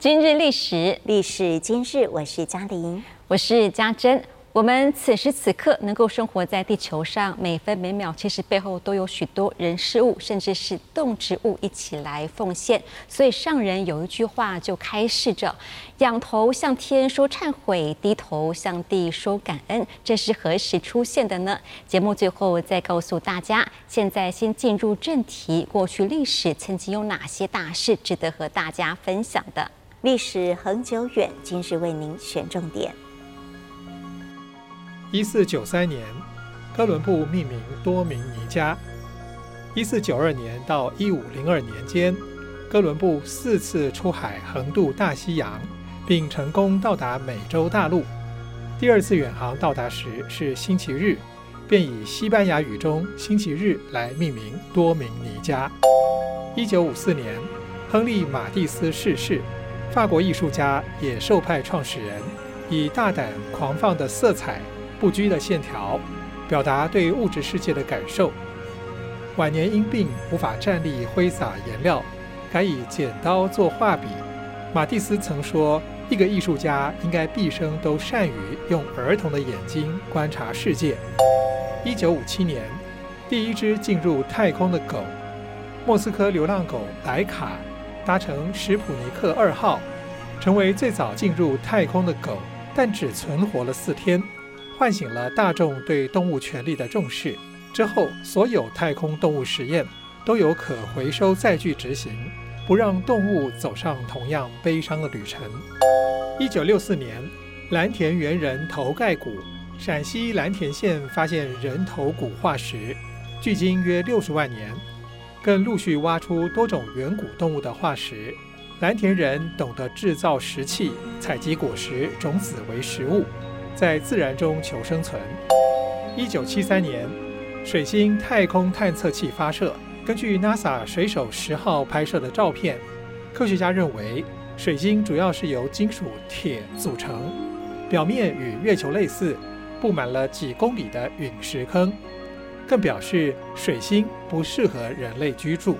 今日历史，历史今日，我是嘉玲，我是嘉珍。我们此时此刻能够生活在地球上，每分每秒其实背后都有许多人事物，甚至是动植物一起来奉献。所以上人有一句话就开示着：仰头向天说忏悔，低头向地说感恩。这是何时出现的呢？节目最后再告诉大家。现在先进入正题，过去历史曾经有哪些大事值得和大家分享的？历史恒久远，今日为您选重点。一四九三年，哥伦布命名多明尼加。一四九二年到一五零二年间，哥伦布四次出海横渡大西洋，并成功到达美洲大陆。第二次远航到达时是星期日，便以西班牙语中“星期日”来命名多明尼加。一九五四年，亨利·马蒂斯逝世，法国艺术家，野兽派创始人，以大胆狂放的色彩。不拘的线条，表达对物质世界的感受。晚年因病无法站立挥洒颜料，改以剪刀做画笔。马蒂斯曾说：“一个艺术家应该毕生都善于用儿童的眼睛观察世界。”一九五七年，第一只进入太空的狗——莫斯科流浪狗莱卡，搭乘史普尼克二号，成为最早进入太空的狗，但只存活了四天。唤醒了大众对动物权利的重视。之后，所有太空动物实验都有可回收载具执行，不让动物走上同样悲伤的旅程。一九六四年，蓝田猿人头盖骨，陕西蓝田县发现人头骨化石，距今约六十万年。更陆续挖出多种远古动物的化石。蓝田人懂得制造石器，采集果实、种子为食物。在自然中求生存。一九七三年，水星太空探测器发射。根据 NASA 水手十号拍摄的照片，科学家认为水星主要是由金属铁组成，表面与月球类似，布满了几公里的陨石坑，更表示水星不适合人类居住。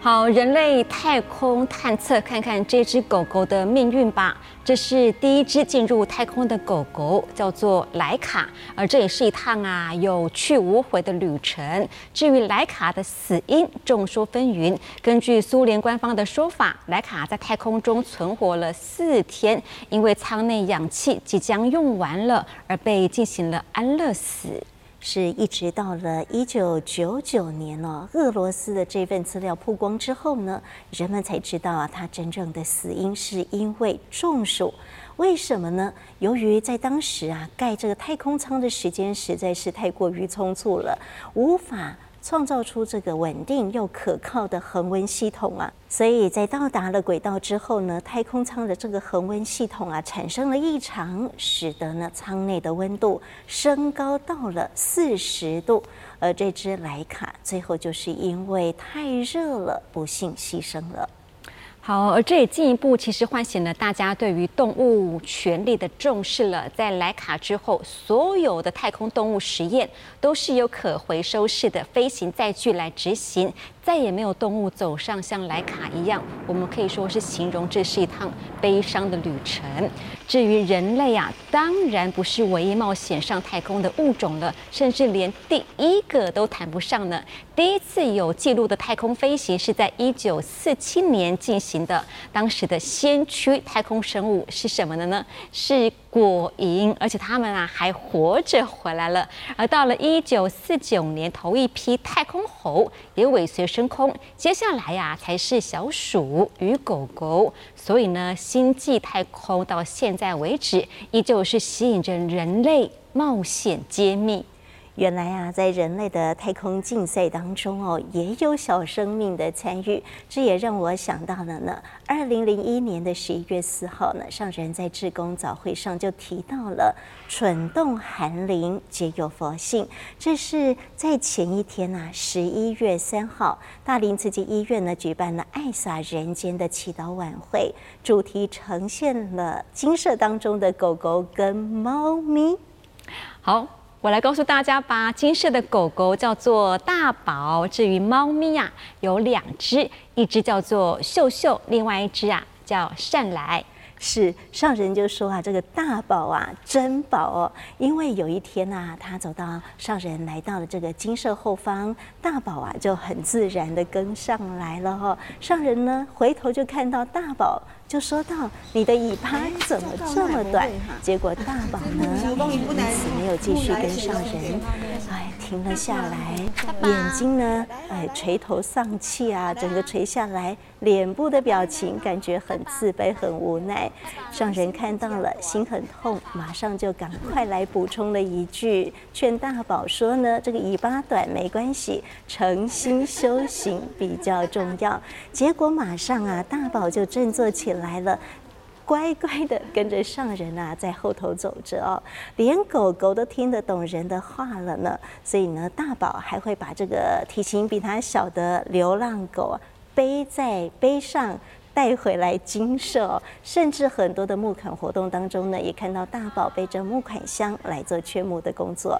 好，人类太空探测，看看这只狗狗的命运吧。这是第一只进入太空的狗狗，叫做莱卡。而这也是一趟啊有去无回的旅程。至于莱卡的死因，众说纷纭。根据苏联官方的说法，莱卡在太空中存活了四天，因为舱内氧气即将用完了，而被进行了安乐死。是一直到了一九九九年哦，俄罗斯的这份资料曝光之后呢，人们才知道啊，他真正的死因是因为中暑。为什么呢？由于在当时啊，盖这个太空舱的时间实在是太过于匆促了，无法。创造出这个稳定又可靠的恒温系统啊，所以在到达了轨道之后呢，太空舱的这个恒温系统啊产生了异常，使得呢舱内的温度升高到了四十度，而这只莱卡最后就是因为太热了，不幸牺牲了。好，而这也进一步其实唤醒了大家对于动物权利的重视了。在莱卡之后，所有的太空动物实验都是由可回收式的飞行载具来执行。再也没有动物走上像莱卡一样，我们可以说是形容这是一趟悲伤的旅程。至于人类啊，当然不是唯一冒险上太空的物种了，甚至连第一个都谈不上呢。第一次有记录的太空飞行是在一九四七年进行的，当时的先驱太空生物是什么的呢？是。果蝇，而且他们啊还活着回来了。而到了一九四九年，头一批太空猴也尾随升空。接下来呀、才是小鼠与狗狗。所以呢，星际太空到现在为止，依旧是吸引着人类冒险揭秘。原来啊，在人类的太空竞赛当中哦，也有小生命的参与，这也让我想到了呢。二零零一年的十一月四号呢，上人在志工早会上就提到了“蠢动寒灵皆有佛性”。这是在前一天呐、啊，十一月三号，大林慈济医院呢举办了“爱洒人间”的祈祷晚会，主题呈现了金色当中的狗狗跟猫咪。好。我来告诉大家吧，金色的狗狗叫做大宝，至于猫咪啊，有两只，一只叫做秀秀，另外一只啊叫善来。是上人就说啊，这个大宝啊，珍宝哦，因为有一天呐、啊，他走到上人来到了这个金舍后方，大宝啊就很自然的跟上来了哈、哦。上人呢回头就看到大宝。就说到你的尾巴怎么这么短？结果大宝呢，因此没有继续跟上人，哎，停了下来，眼睛呢，哎，垂头丧气啊，整个垂下来，脸部的表情感觉很自卑、很无奈。上人看到了，心很痛，马上就赶快来补充了一句，劝大宝说呢，这个尾巴短没关系，诚心修行比较重要。结果马上啊，大宝就振作起来。来了，乖乖的跟着上人啊，在后头走着哦，连狗狗都听得懂人的话了呢。所以呢，大宝还会把这个体型比他小的流浪狗背在背上带回来金舍，甚至很多的募款活动当中呢，也看到大宝背着募款箱来做捐募的工作。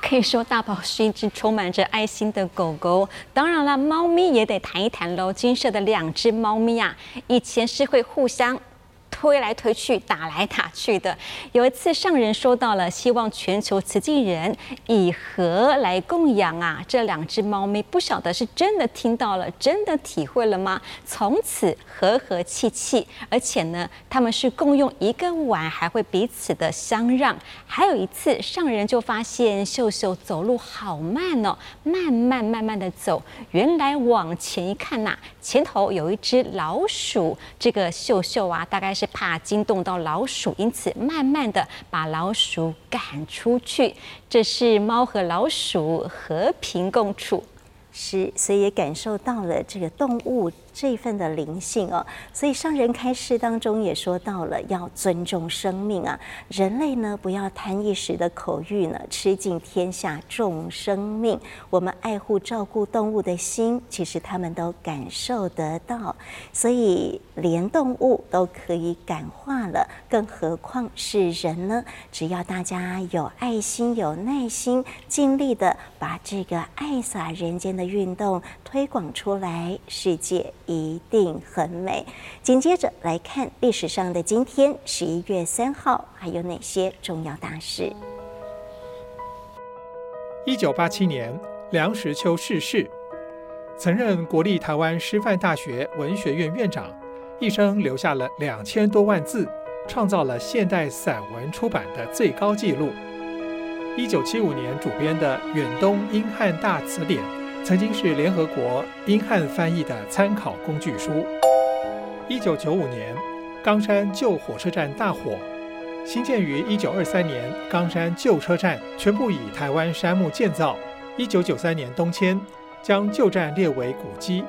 可以说，大宝是一只充满着爱心的狗狗。当然了，猫咪也得谈一谈喽。金舍的两只猫咪啊，以前是会互相。推来推去，打来打去的。有一次，上人说到了，希望全球慈济人以和来供养啊，这两只猫咪，不晓得是真的听到了，真的体会了吗？从此和和气气，而且呢，他们是共用一个碗，还会彼此的相让。还有一次，上人就发现秀秀走路好慢哦，慢慢慢慢的走。原来往前一看呐、前头有一只老鼠。这个秀秀啊，大概是。怕惊动到老鼠，因此慢慢的把老鼠赶出去。这是猫和老鼠和平共处，是，所以也感受到了这个动物。这一份的灵性哦，所以上人开示当中也说到了要尊重生命啊，人类呢不要贪一时的口欲呢，吃尽天下众生命。我们爱护照顾动物的心，其实他们都感受得到，所以连动物都可以感化了，更何况是人呢？只要大家有爱心、有耐心，尽力的把这个爱洒人间的运动推广出来，世界。一定很美。紧接着来看历史上的今天，十一月三号，还有哪些重要大事？一九八七年，梁实秋逝世，曾任国立台湾师范大学文学院院长，一生留下了两千多万字，创造了现代散文出版的最高纪录。一九七五年主编的《远东英汉大词典》。曾经是联合国英汉翻译的参考工具书。一九九五年，冈山旧火车站大火，兴建于一九二三年，冈山旧车站全部以台湾杉木建造。一九九三年东迁，将旧站列为古迹，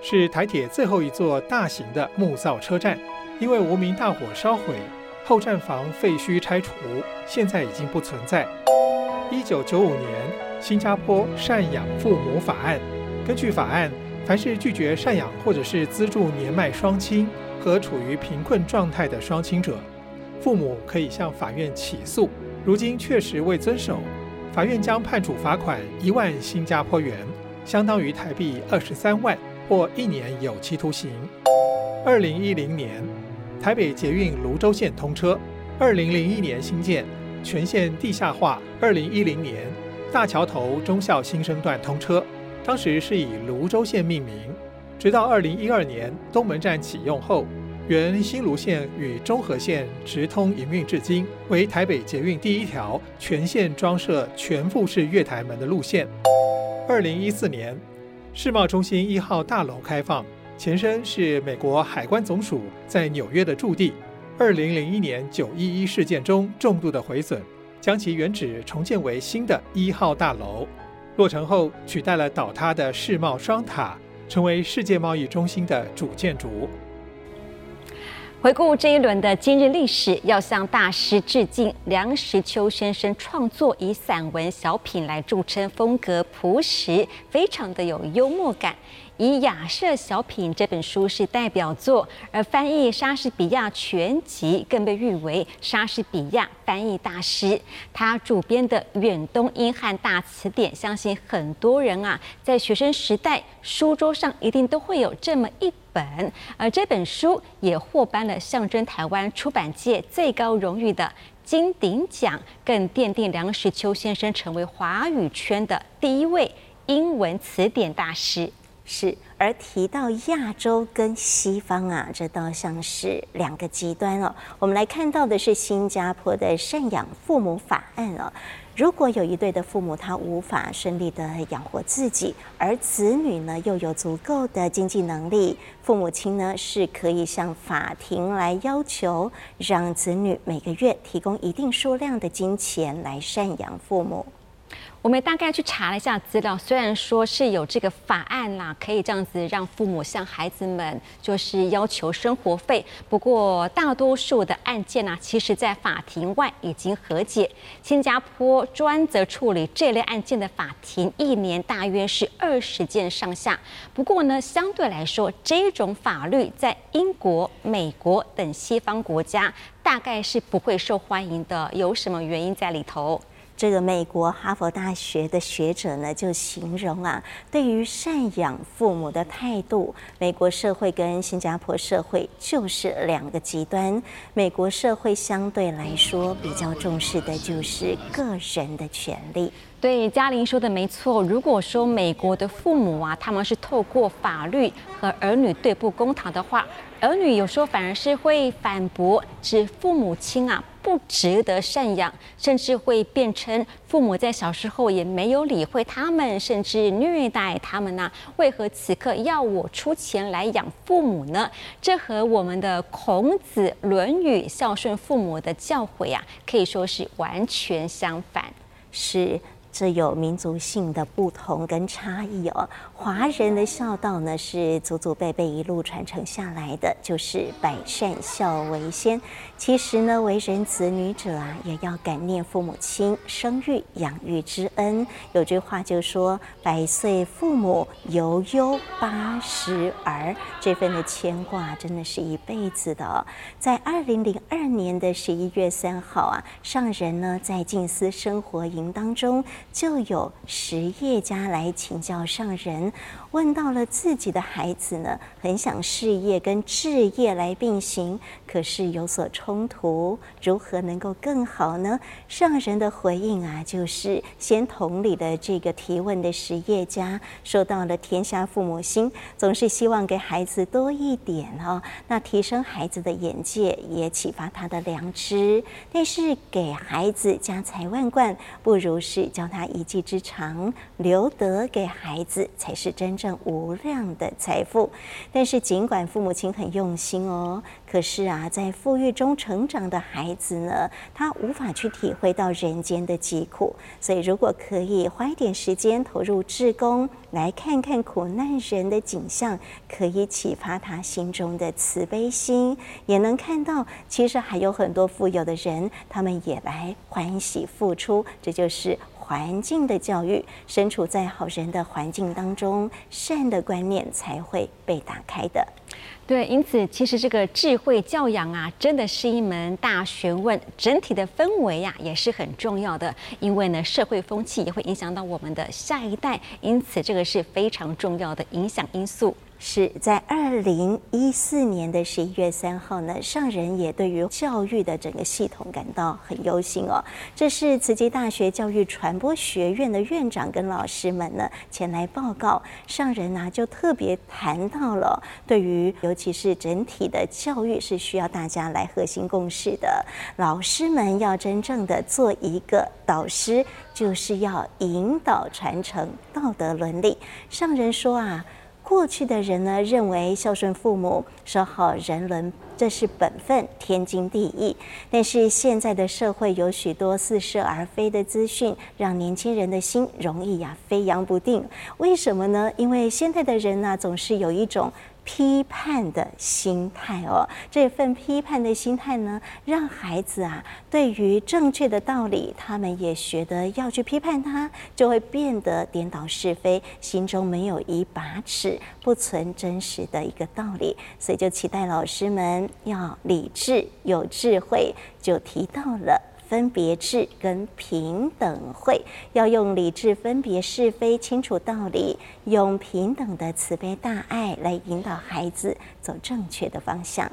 是台铁最后一座大型的木造车站。因为无名大火烧毁，后站房废墟拆除，现在已经不存在。一九九五年。新加坡赡养父母法案，根据法案，凡是拒绝赡养或者是资助年迈双亲和处于贫困状态的双亲者，父母可以向法院起诉。如今确实未遵守，法院将判处罚款一万新加坡元，相当于台币二十三万或一年有期徒刑。二零一零年，台北捷运芦洲线通车；二零零一年新建，全线地下化；二零一零年。大桥头忠孝新生段通车，当时是以泸州线命名。直到二零一二年东门站启用后，原新芦线与中和线直通营运至今，为台北捷运第一条全线装设全复式月台门的路线。二零一四年，世贸中心一号大楼开放，前身是美国海关总署在纽约的驻地。二零零一年九一一事件中重度的毁损。将其原址重建为新的一号大楼，落成后取代了倒塌的世贸双塔，成为世界贸易中心的主建筑。回顾这一轮的今日历史，要向大师致敬。梁实秋先生创作以散文小品来著称，风格朴实，非常的有幽默感。以《雅舍小品》这本书是代表作，而翻译莎士比亚全集更被誉为莎士比亚翻译大师。他主编的《远东英汉大词典》，相信很多人啊，在学生时代书桌上一定都会有这么一本。而这本书也获颁了象征台湾出版界最高荣誉的金鼎奖，更奠定梁实秋先生成为华语圈的第一位英文词典大师。是，而提到亚洲跟西方啊，这倒像是两个极端哦。我们来看到的是新加坡的赡养父母法案哦。如果有一对的父母他无法顺利的养活自己，而子女呢又有足够的经济能力，父母亲呢是可以向法庭来要求，让子女每个月提供一定数量的金钱来赡养父母。我们大概去查了一下资料，虽然说是有这个法案啦，可以这样子让父母向孩子们就是要求生活费，不过大多数的案件呢，其实在法庭外已经和解。新加坡专责处理这类案件的法庭，一年大约是二十件上下。不过呢，相对来说，这种法律在英国、美国等西方国家大概是不会受欢迎的。有什么原因在里头？这个美国哈佛大学的学者呢，就形容啊，对于赡养父母的态度，美国社会跟新加坡社会就是两个极端。美国社会相对来说比较重视的就是个人的权利。对，嘉玲说的没错。如果说美国的父母啊，他们是透过法律和儿女对簿公堂的话，儿女有时候反而是会反驳，指父母亲啊不值得赡养，甚至会辩称父母在小时候也没有理会他们，甚至虐待他们呢、为何此刻要我出钱来养父母呢？这和我们的孔子《论语》孝顺父母的教诲啊，可以说是完全相反。是。这有民族性的不同跟差异哦。华人的孝道呢，是祖祖辈辈一路传承下来的，就是百善孝为先。其实呢，为人子女者啊，也要感念父母亲生育养育之恩。有句话就说：“百岁父母犹忧八十儿”，这份的牵挂真的是一辈子的哦。在二零零二年的十一月三号啊，上人呢在静思生活营当中。就有实业家来请教上人，问到了自己的孩子呢，很想事业跟置业来并行，可是有所冲突，如何能够更好呢？上人的回应啊，就是先同理的这个提问的实业家，说到了天下父母心，总是希望给孩子多一点哦，那提升孩子的眼界，也启发他的良知。但是给孩子家财万贯，不如是教他。一技之长留得给孩子，才是真正无量的财富。但是，尽管父母亲很用心哦，可是啊，在富裕中成长的孩子呢，他无法去体会到人间的疾苦。所以，如果可以花一点时间投入志工，来看看苦难人的景象，可以启发他心中的慈悲心，也能看到其实还有很多富有的人，他们也来欢喜付出。这就是。环境的教育，身处在好人的环境当中，善的观念才会被打开的。对，因此其实这个智慧教养啊，真的是一门大学问。整体的氛围呀、也是很重要的，因为呢，社会风气也会影响到我们的下一代，因此这个是非常重要的影响因素。是在二零一四年的十一月三号呢，上人也对于教育的整个系统感到很忧心哦。这是慈济大学教育传播学院的院长跟老师们呢前来报告，上人呢就特别谈到了，对于尤其是整体的教育是需要大家来核心共事的，老师们要真正的做一个导师，就是要引导传承道德伦理。上人说啊。过去的人呢，认为孝顺父母、守好人伦，这是本分，天经地义。但是现在的社会有许多似是而非的资讯，让年轻人的心容易呀、飞扬不定。为什么呢？因为现在的人呢、总是有一种批判的心态哦。这份批判的心态呢，让孩子啊，对于正确的道理，他们也学得要去批判它，就会变得颠倒是非，心中没有一把尺，不存真实的一个道理。所以就期待老师们要理智、有智慧，就提到了。分别智跟平等慧，要用理智分别是非，清楚道理，用平等的慈悲大爱来引导孩子走正确的方向。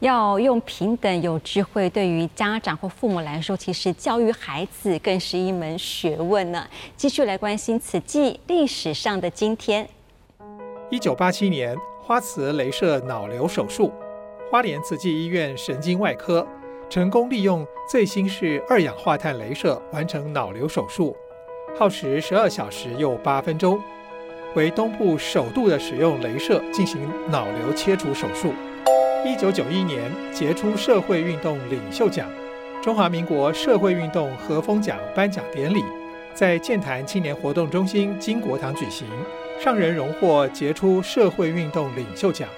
要用平等有智慧，对于家长或父母来说，其实教育孩子更是一门学问呢。继续来关心慈济历史上的今天。一九八七年，花慈镭射脑瘤手术，花莲慈济医院神经外科。成功利用最新式二氧化碳镭射完成脑瘤手术，耗时十二小时又八分钟，为东部首度的使用镭射进行脑瘤切除手术。一九九一年杰出社会运动领袖奖，中华民国社会运动和风奖颁奖典礼在健谈青年活动中心金国堂举行，上人荣获杰出社会运动领袖奖。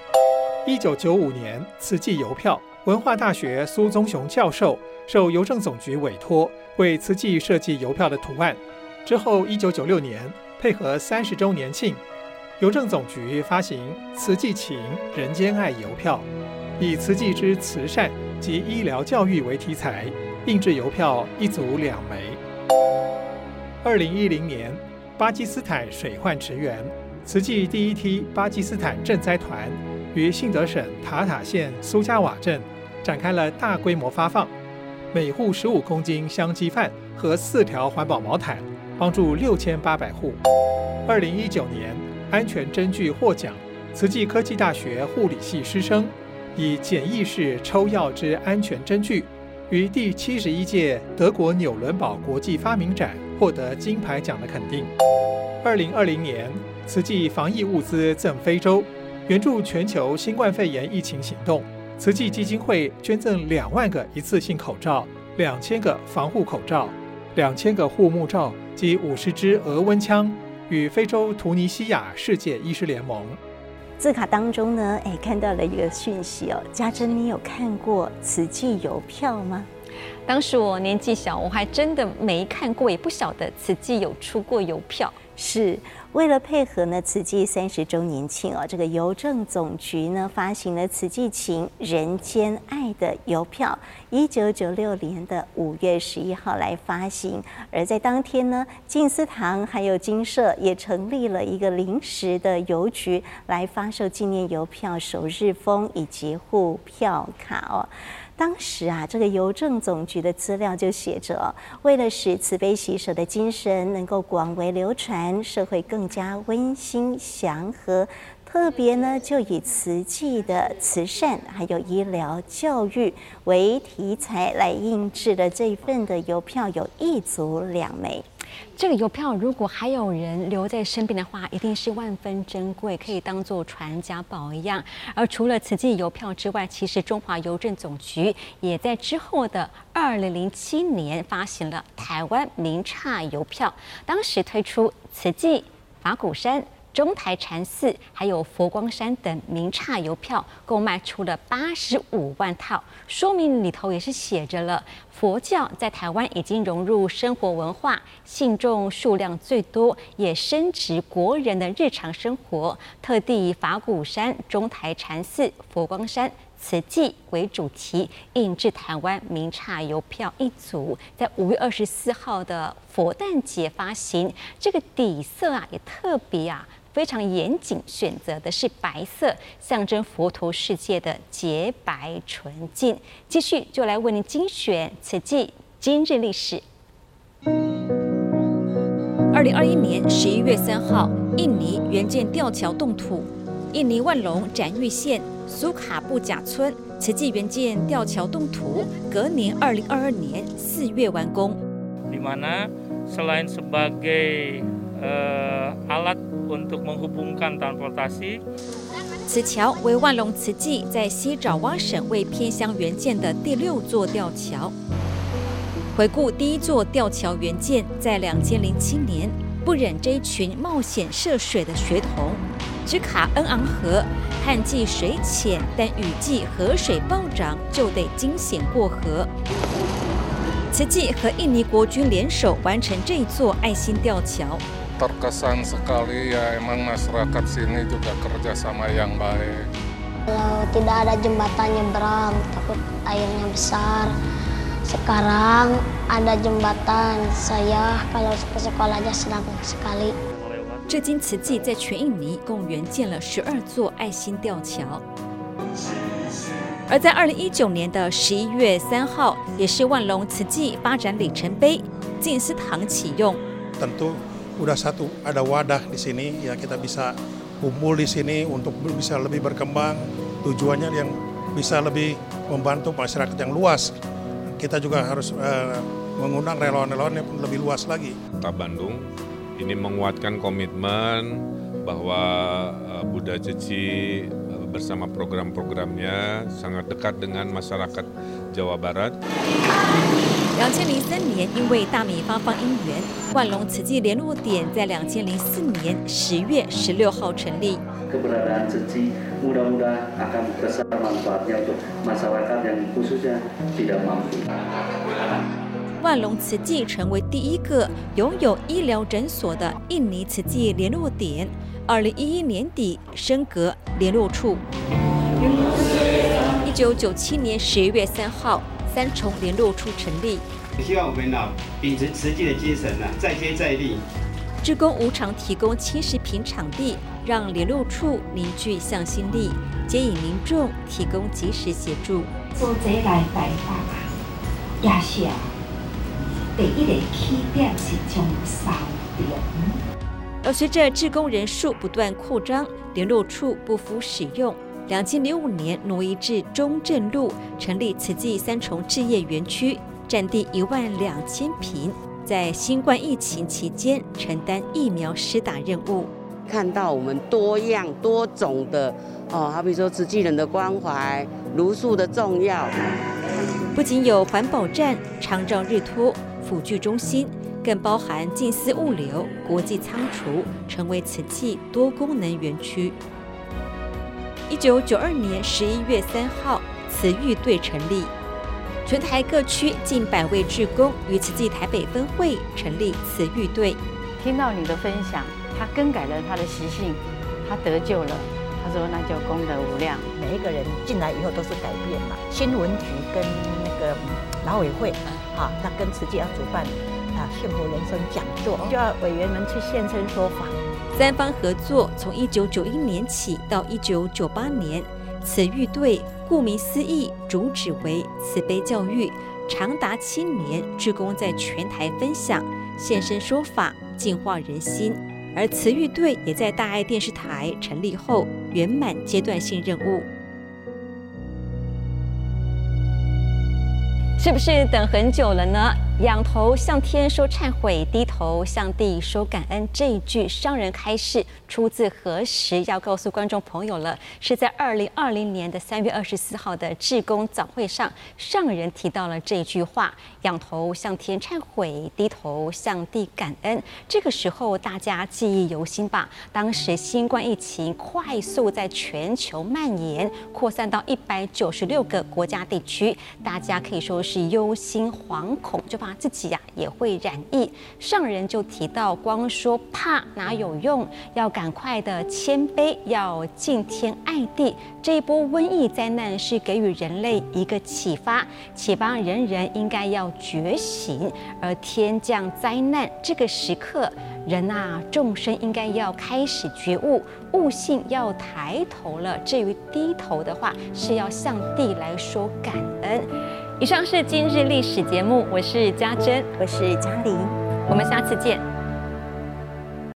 一九九五年慈济邮票。文化大学苏宗雄教授受邮政总局委托，为慈济设计邮票的图案。之后，一九九六年配合三十周年庆，邮政总局发行“慈济情人间爱”邮票，以慈济之慈善及医疗教育为题材，印制邮票一组两枚。二零一零年，巴基斯坦水患驰援，慈济第一梯巴基斯坦赈灾团于信德省塔塔县苏加瓦镇。展开了大规模发放，每户十五公斤香鸡饭和四条环保毛毯，帮助六千八百户。二零一九年，安全针具获奖，慈济科技大学护理系师生以简易式抽药之安全针具，于第七十一届德国纽伦堡国际发明展获得金牌奖的肯定。二零二零年，慈济防疫物资赠非洲，援助全球新冠肺炎疫情行动。慈济基金会捐赠两万个一次性口罩、两千个防护口罩、两千个护目罩及五十支额温枪，与非洲突尼西亚世界医师联盟。字卡当中呢，哎，看到了一个讯息哦，家珍，你有看过慈济邮票吗？当时我年纪小，我还真的没看过，也不晓得慈济有出过邮票。是为了配合呢慈济三十周年庆哦，这个邮政总局呢发行了慈济情人间爱的邮票，一九九六年的五月十一号来发行。而在当天呢，静思堂还有金社也成立了一个临时的邮局，来发售纪念邮票、首日封以及护票卡哦。当时啊，这个邮政总局的资料就写着，为了使慈悲喜舍的精神能够广为流传，社会更加温馨祥和，特别呢就以慈济的慈善还有医疗教育为题材来印制的这一份的邮票，有一组两枚。这个邮票如果还有人留在身边的话，一定是万分珍贵，可以当做传家宝一样。而除了此际邮票之外，其实中华邮政总局也在之后的二零零七年发行了台湾名刹邮票，当时推出慈济、法鼓山。中台禅寺还有佛光山等名刹邮票，共卖出了八十五万套，说明里头也是写着了佛教在台湾已经融入生活文化，信众数量最多，也深植国人的日常生活。特地以法鼓山、中台禅寺、佛光山。慈济为主题印制台湾名刹邮票一组，在五月二十四号的佛诞节发行。这个底色啊也特别啊非常严谨，选择的是白色，象征佛陀世界的洁白纯净。继续就来为您精选此季今日历史。二零二一年十一月三号，印尼援建吊桥动土，印尼万隆展玉县。苏卡布贾村慈济援建吊桥动土，隔年二零二二年四月完工。Di mana selain sebagai 此桥为万隆慈济在西爪哇省为偏乡原建的第六座吊桥。回顾第一座吊桥原建在两千零七年。不忍这一群冒险涉水的学童，只卡恩昂河，旱季水浅，但雨季河水暴涨，就得惊险过河。慈济和印尼国军联手完成这座爱心吊桥。这经慈济在全印尼共援建了十二座爱心吊桥。而在二零一九年的十一月三号，也是万隆慈济发展里程碑，静思堂启用。Udah satu ada wadah di sini ya kita bisa kumpul di sini untuk bisa lebih berkembang. Tujuannya yang bisa lebih membantu masyarakat yang luas. Kita juga harus uh, mengundang relawan-relawan yang lebih luas lagi. Kota Bandung ini menguatkan komitmen bahwa uh, Buddha Ceci bersama program-programnya sangat dekat dengan masyarakat Jawa Barat。两千零三年，因为大米发放因缘，万隆慈济联络点在两千零四年十月十六号成立。万隆慈济成为第一个拥有医疗诊所的印尼慈济联络点。二零一一年底升格联络处。一九九七年十一月三号，三重联络处成立。希望我们呢秉持慈济的精神呢，再接再厉。志工无偿提供七十坪场地，让联络处凝聚向心力，接引民众提供及时协助。做这来代办啊，也是啊，第一个起点是从三重。而随着志工人数不断扩张，联络处不敷使用。两千零五年挪移至中正路，成立慈济三重置业园区，占地一万两千平，在新冠疫情期间承担疫苗施打任务。看到我们多样多种的哦，好比说慈济人的关怀、茹素的重要，不仅有环保站、长照日托、辅具中心。更包含近思物流、国际仓储，成为慈济多功能园区。一九九二年十一月三号，慈育队成立，全台各区近百位志工与慈济台北分会成立慈育队。听到你的分享，他更改了他的习性，他得救了。他说：“那就功德无量。每一个人进来以后都是改变嘛。新闻局跟那个劳委会，啊，那跟慈济要主办。”啊，幸福人生讲座就要委员们去现身说法。三方合作，从一九九一年起到一九九八年，慈育队顾名思义，主旨为慈悲教育，长达七年，志工在全台分享，现身说法，净化人心。而慈育队也在大爱电视台成立后，圆满阶段性任务。是不是等很久了呢？仰头向天说忏悔，低头向地说感恩。这一句上人开示出自何时？要告诉观众朋友了，是在二零二零年的三月二十四号的志工早会上，上人提到了这句话：仰头向天忏悔，低头向地感恩。这个时候大家记忆犹新吧？当时新冠疫情快速在全球蔓延，扩散到一百九十六个国家地区，大家可以说是忧心惶恐，就怕自己呀、啊、也会染疫，上人就提到，光说怕哪有用，要赶快的谦卑，要敬天爱地。这一波瘟疫灾难是给予人类一个启发，启发人人应该要觉醒。而天降灾难这个时刻，人啊众生应该要开始觉悟，悟性要抬头了。至于低头的话，是要向地来说感恩。以上是今日历史节目，我是嘉珍，我是嘉玲，我们下次见。